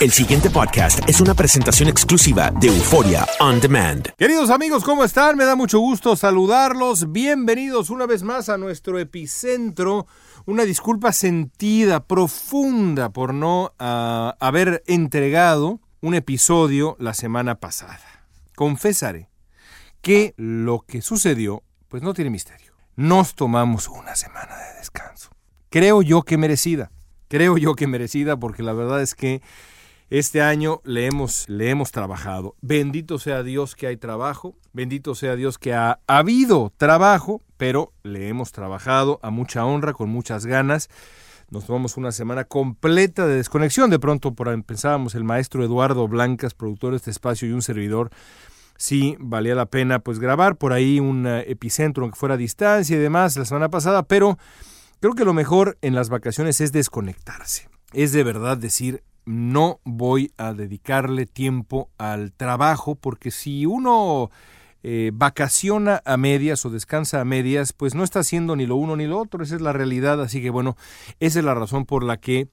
El siguiente podcast es una presentación exclusiva de Euforia On Demand. Queridos amigos, ¿cómo están? Me da mucho gusto saludarlos. Bienvenidos una vez más a nuestro epicentro. Una disculpa sentida, profunda, por no ah, haber entregado un episodio la semana pasada. Confesaré que lo que sucedió, pues no tiene misterio. Nos tomamos una semana de descanso. Creo yo que merecida. Creo yo que merecida porque la verdad es que este año le hemos, le hemos trabajado. Bendito sea Dios que hay trabajo, bendito sea Dios que ha, habido trabajo, pero le hemos trabajado a mucha honra, con muchas ganas. Nos tomamos una semana completa de desconexión. De pronto por, pensábamos el maestro Eduardo Blancas, productor de este espacio y un servidor, sí valía la pena pues grabar por ahí un uh, epicentro aunque fuera a distancia y demás la semana pasada, pero creo que lo mejor en las vacaciones es desconectarse. Es de verdad decir, no voy a dedicarle tiempo al trabajo porque si uno eh, vacaciona a medias o descansa a medias, pues no está haciendo ni lo uno ni lo otro, esa es la realidad, así que bueno, esa es la razón por la que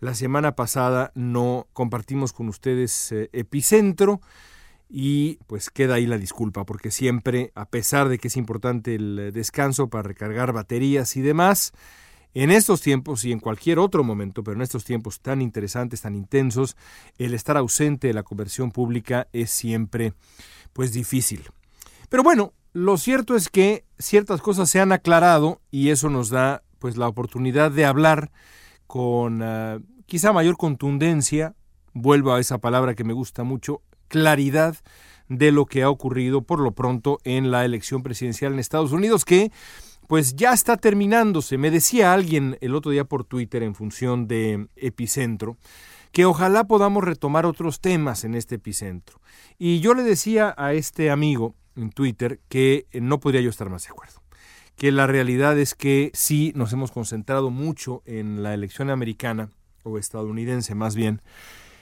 la semana pasada no compartimos con ustedes eh, Epicentro. Y pues queda ahí la disculpa porque siempre, a pesar de que es importante el descanso para recargar baterías y demás, en estos tiempos y en cualquier otro momento, pero en estos tiempos tan interesantes, tan intensos, el estar ausente de la conversión pública es siempre pues difícil. Pero bueno, lo cierto es que ciertas cosas se han aclarado y eso nos da pues la oportunidad de hablar con uh, quizá mayor contundencia, vuelvo a esa palabra que me gusta mucho, claridad de lo que ha ocurrido por lo pronto en la elección presidencial en Estados Unidos, que pues ya está terminándose. Me decía alguien el otro día por Twitter en función de epicentro que ojalá podamos retomar otros temas en este epicentro. Y yo le decía a este amigo en Twitter que no podría yo estar más de acuerdo. Que la realidad es que sí nos hemos concentrado mucho en la elección americana, o estadounidense más bien,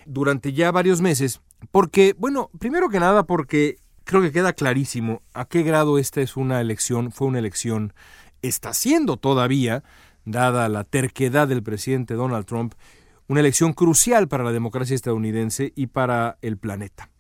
durante ya varios meses, porque, bueno, primero que nada porque creo que queda clarísimo a qué grado esta es una elección, fue una elección, está siendo todavía, dada la terquedad del presidente Donald Trump, una elección crucial para la democracia estadounidense y para el planeta.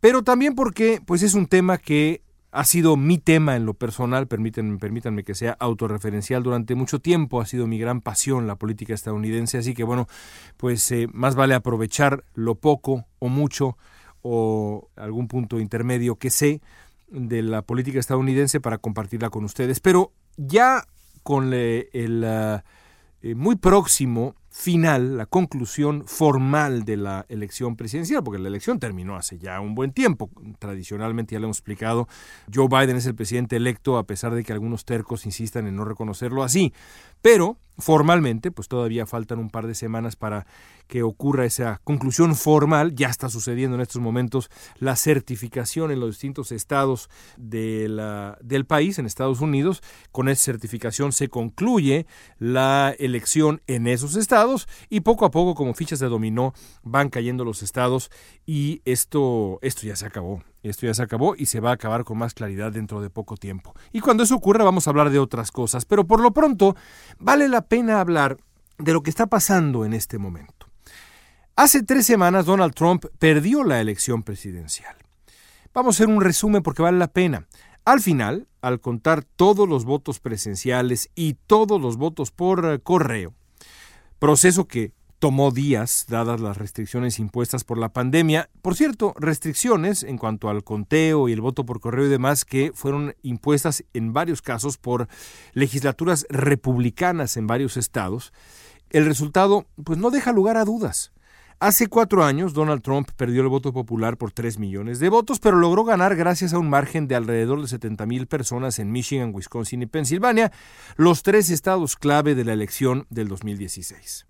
Pero también porque pues es un tema que ha sido mi tema en lo personal, permítanme, permítanme que sea autorreferencial durante mucho tiempo, ha sido mi gran pasión la política estadounidense, así que bueno, pues eh, más vale aprovechar lo poco o mucho o algún punto intermedio que sé de la política estadounidense para compartirla con ustedes. Pero ya con el, uh, muy próximo final, la conclusión formal de la elección presidencial, porque la elección terminó hace ya un buen tiempo. Tradicionalmente, ya lo hemos explicado, Joe Biden es el presidente electo, a pesar de que algunos tercos insistan en no reconocerlo así. Pero formalmente, pues todavía faltan un par de semanas para que ocurra esa conclusión formal. Ya está sucediendo en estos momentos la certificación en los distintos estados de la, del país, en Estados Unidos. Con esa certificación se concluye la elección en esos estados y poco a poco, como fichas de dominó, van cayendo los estados y esto, esto ya se acabó. Esto ya se acabó y se va a acabar con más claridad dentro de poco tiempo. Y cuando eso ocurra vamos a hablar de otras cosas, pero por lo pronto vale la pena hablar de lo que está pasando en este momento. Hace tres semanas Donald Trump perdió la elección presidencial. Vamos a hacer un resumen porque vale la pena. Al final, al contar todos los votos presenciales y todos los votos por eh, correo, proceso que tomó días, dadas las restricciones impuestas por la pandemia. Por cierto, restricciones en cuanto al conteo y el voto por correo y demás que fueron impuestas en varios casos por legislaturas republicanas en varios estados. El resultado, pues no deja lugar a dudas. Hace cuatro años, Donald Trump perdió el voto popular por tres millones de votos, pero logró ganar gracias a un margen de alrededor de 70 mil personas en Michigan, Wisconsin y Pensilvania, los tres estados clave de la elección del 2016.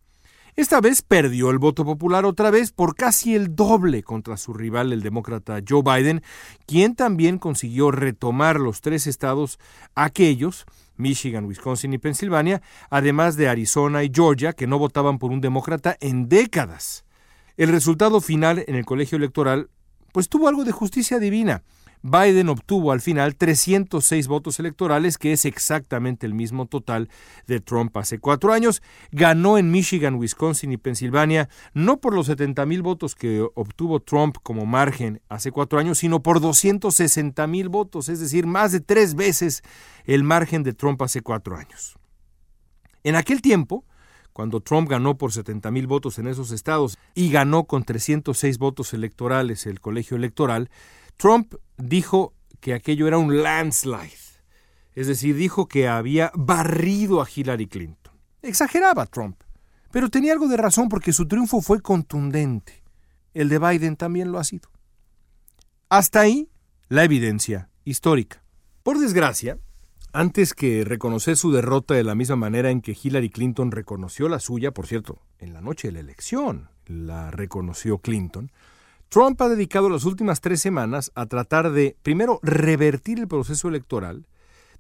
Esta vez perdió el voto popular otra vez por casi el doble contra su rival, el demócrata Joe Biden, quien también consiguió retomar los tres estados aquellos, Michigan, Wisconsin y Pensilvania, además de Arizona y Georgia, que no votaban por un demócrata en décadas. El resultado final en el colegio electoral pues tuvo algo de justicia divina. Biden obtuvo al final 306 votos electorales, que es exactamente el mismo total de Trump hace cuatro años. Ganó en Michigan, Wisconsin y Pensilvania, no por los 70 mil votos que obtuvo Trump como margen hace cuatro años, sino por 260 mil votos, es decir, más de tres veces el margen de Trump hace cuatro años. En aquel tiempo, cuando Trump ganó por 70 mil votos en esos estados y ganó con 306 votos electorales el colegio electoral, Trump dijo que aquello era un landslide, es decir, dijo que había barrido a Hillary Clinton. Exageraba Trump, pero tenía algo de razón porque su triunfo fue contundente. El de Biden también lo ha sido. Hasta ahí la evidencia histórica. Por desgracia, antes que reconocer su derrota de la misma manera en que Hillary Clinton reconoció la suya, por cierto, en la noche de la elección la reconoció Clinton, Trump ha dedicado las últimas tres semanas a tratar de, primero, revertir el proceso electoral,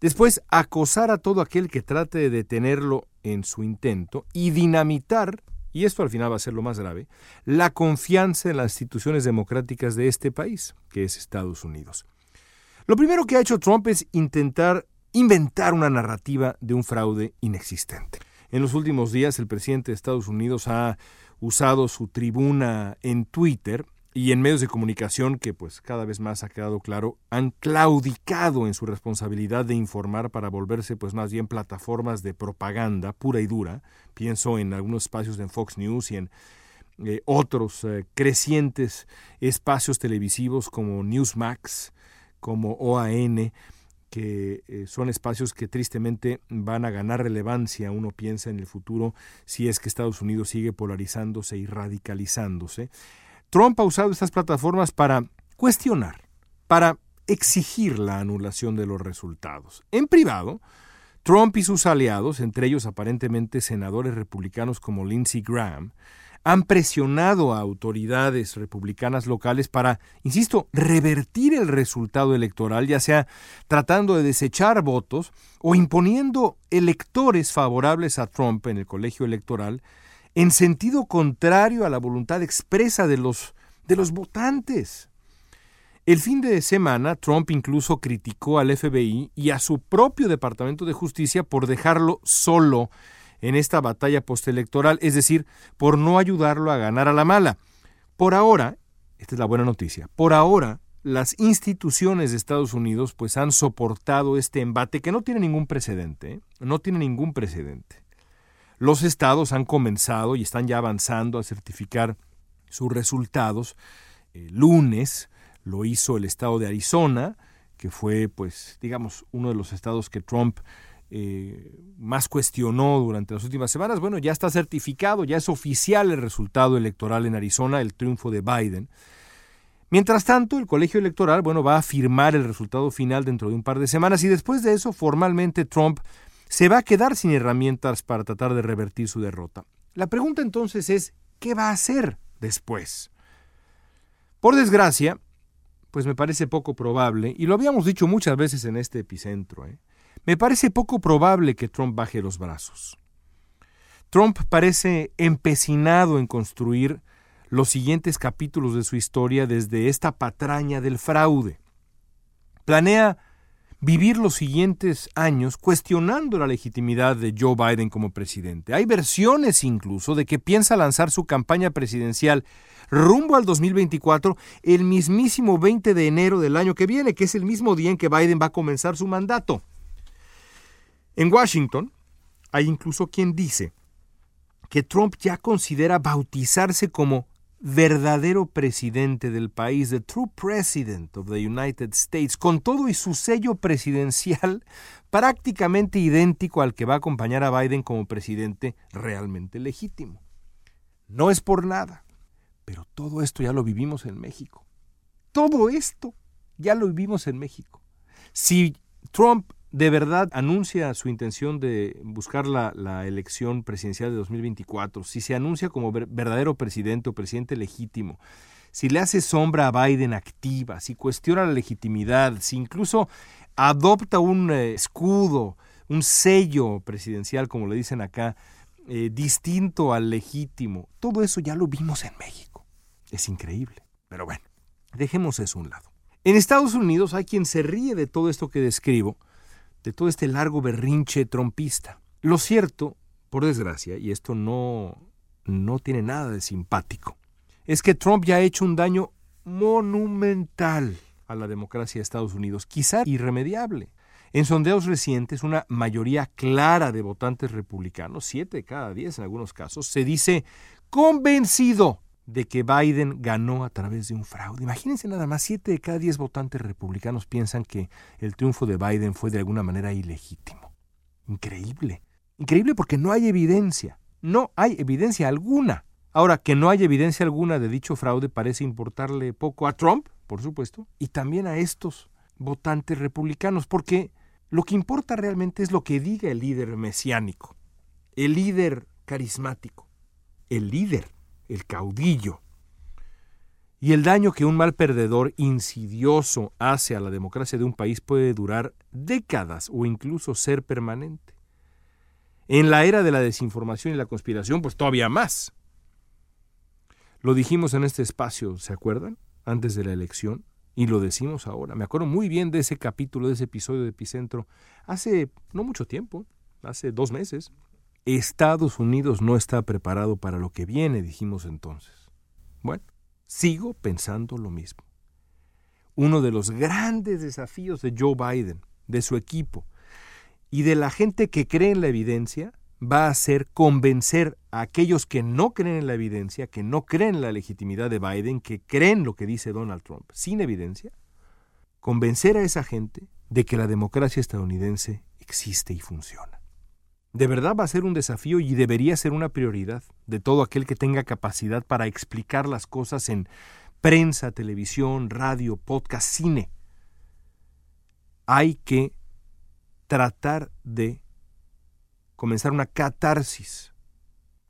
después acosar a todo aquel que trate de detenerlo en su intento y dinamitar, y esto al final va a ser lo más grave, la confianza en las instituciones democráticas de este país, que es Estados Unidos. Lo primero que ha hecho Trump es intentar inventar una narrativa de un fraude inexistente. En los últimos días el presidente de Estados Unidos ha usado su tribuna en Twitter y en medios de comunicación que pues cada vez más ha quedado claro han claudicado en su responsabilidad de informar para volverse pues más bien plataformas de propaganda pura y dura pienso en algunos espacios de Fox News y en eh, otros eh, crecientes espacios televisivos como Newsmax como OAN que eh, son espacios que tristemente van a ganar relevancia, uno piensa en el futuro, si es que Estados Unidos sigue polarizándose y radicalizándose. Trump ha usado estas plataformas para cuestionar, para exigir la anulación de los resultados. En privado, Trump y sus aliados, entre ellos aparentemente senadores republicanos como Lindsey Graham, han presionado a autoridades republicanas locales para, insisto, revertir el resultado electoral, ya sea tratando de desechar votos o imponiendo electores favorables a Trump en el colegio electoral en sentido contrario a la voluntad expresa de los, de los votantes. El fin de semana, Trump incluso criticó al FBI y a su propio Departamento de Justicia por dejarlo solo en esta batalla postelectoral, es decir, por no ayudarlo a ganar a la mala. Por ahora, esta es la buena noticia, por ahora las instituciones de Estados Unidos pues han soportado este embate que no tiene ningún precedente, ¿eh? no tiene ningún precedente. Los estados han comenzado y están ya avanzando a certificar sus resultados. El lunes lo hizo el estado de Arizona, que fue, pues, digamos, uno de los estados que Trump eh, más cuestionó durante las últimas semanas, bueno, ya está certificado, ya es oficial el resultado electoral en Arizona, el triunfo de Biden. Mientras tanto, el colegio electoral, bueno, va a firmar el resultado final dentro de un par de semanas y después de eso, formalmente Trump se va a quedar sin herramientas para tratar de revertir su derrota. La pregunta entonces es, ¿qué va a hacer después? Por desgracia, pues me parece poco probable, y lo habíamos dicho muchas veces en este epicentro, ¿eh? me parece poco probable que Trump baje los brazos. Trump parece empecinado en construir los siguientes capítulos de su historia desde esta patraña del fraude. Planea vivir los siguientes años cuestionando la legitimidad de Joe Biden como presidente. Hay versiones incluso de que piensa lanzar su campaña presidencial rumbo al 2024 el mismísimo 20 de enero del año que viene, que es el mismo día en que Biden va a comenzar su mandato. En Washington hay incluso quien dice que Trump ya considera bautizarse como verdadero presidente del país, the true president of the United States, con todo y su sello presidencial prácticamente idéntico al que va a acompañar a Biden como presidente realmente legítimo. No es por nada, pero todo esto ya lo vivimos en México. Todo esto ya lo vivimos en México. Si Trump de verdad anuncia su intención de buscar la, elección presidencial de 2024, si se anuncia como verdadero presidente o presidente legítimo, si le hace sombra a Biden activa, si cuestiona la legitimidad, si incluso adopta un eh, escudo, un sello presidencial, como le dicen acá, eh, distinto al legítimo, todo eso ya lo vimos en México. Es increíble. Pero bueno, dejemos eso a un lado. En Estados Unidos hay quien se ríe de todo esto que describo, de todo este largo berrinche trompista. Lo cierto, por desgracia, y esto no, no tiene nada de simpático, es que Trump ya ha hecho un daño monumental a la democracia de Estados Unidos, quizá irremediable. En sondeos recientes, una mayoría clara de votantes republicanos, siete de cada diez en algunos casos, se dice convencido de que Biden ganó a través de un fraude. Imagínense nada más, siete de cada diez votantes republicanos piensan que el triunfo de Biden fue de alguna manera ilegítimo. Increíble. Increíble porque no hay evidencia. No hay evidencia alguna. Ahora, que no hay evidencia alguna de dicho fraude parece importarle poco a Trump, por supuesto, y también a estos votantes republicanos, porque lo que importa realmente es lo que diga el líder mesiánico, el líder carismático, el líder el caudillo. Y el daño que un mal perdedor insidioso hace a la democracia de un país puede durar décadas o incluso ser permanente. En la era de la desinformación y la conspiración, pues todavía más. Lo dijimos en este espacio, ¿se acuerdan? Antes de la elección. Y lo decimos ahora. Me acuerdo muy bien de ese capítulo, de ese episodio de Epicentro, hace no mucho tiempo, hace dos meses. Estados Unidos no está preparado para lo que viene, dijimos entonces. Bueno, sigo pensando lo mismo. Uno de los grandes desafíos de Joe Biden, de su equipo y de la gente que cree en la evidencia va a ser convencer a aquellos que no creen en la evidencia, que no creen en la legitimidad de Biden, que creen lo que dice Donald Trump sin evidencia, convencer a esa gente de que la democracia estadounidense existe y funciona. De verdad va a ser un desafío y debería ser una prioridad de todo aquel que tenga capacidad para explicar las cosas en prensa, televisión, radio, podcast, cine. Hay que tratar de comenzar una catarsis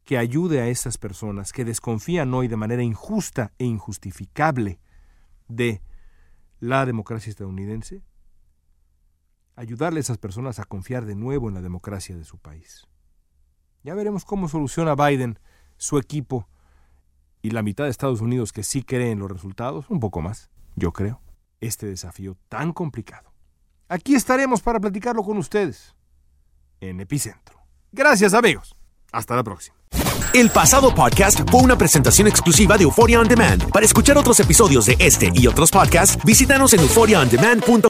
que ayude a esas personas que desconfían hoy de manera injusta e injustificable de la democracia estadounidense ayudarle a esas personas a confiar de nuevo en la democracia de su país. Ya veremos cómo soluciona Biden, su equipo y la mitad de Estados Unidos que sí cree en los resultados, un poco más, yo creo, este desafío tan complicado. Aquí estaremos para platicarlo con ustedes en Epicentro. Gracias amigos. Hasta la próxima. El pasado podcast fue una presentación exclusiva de Euphoria On Demand. Para escuchar otros episodios de este y otros podcasts, visítanos en euphoriaondemand.com.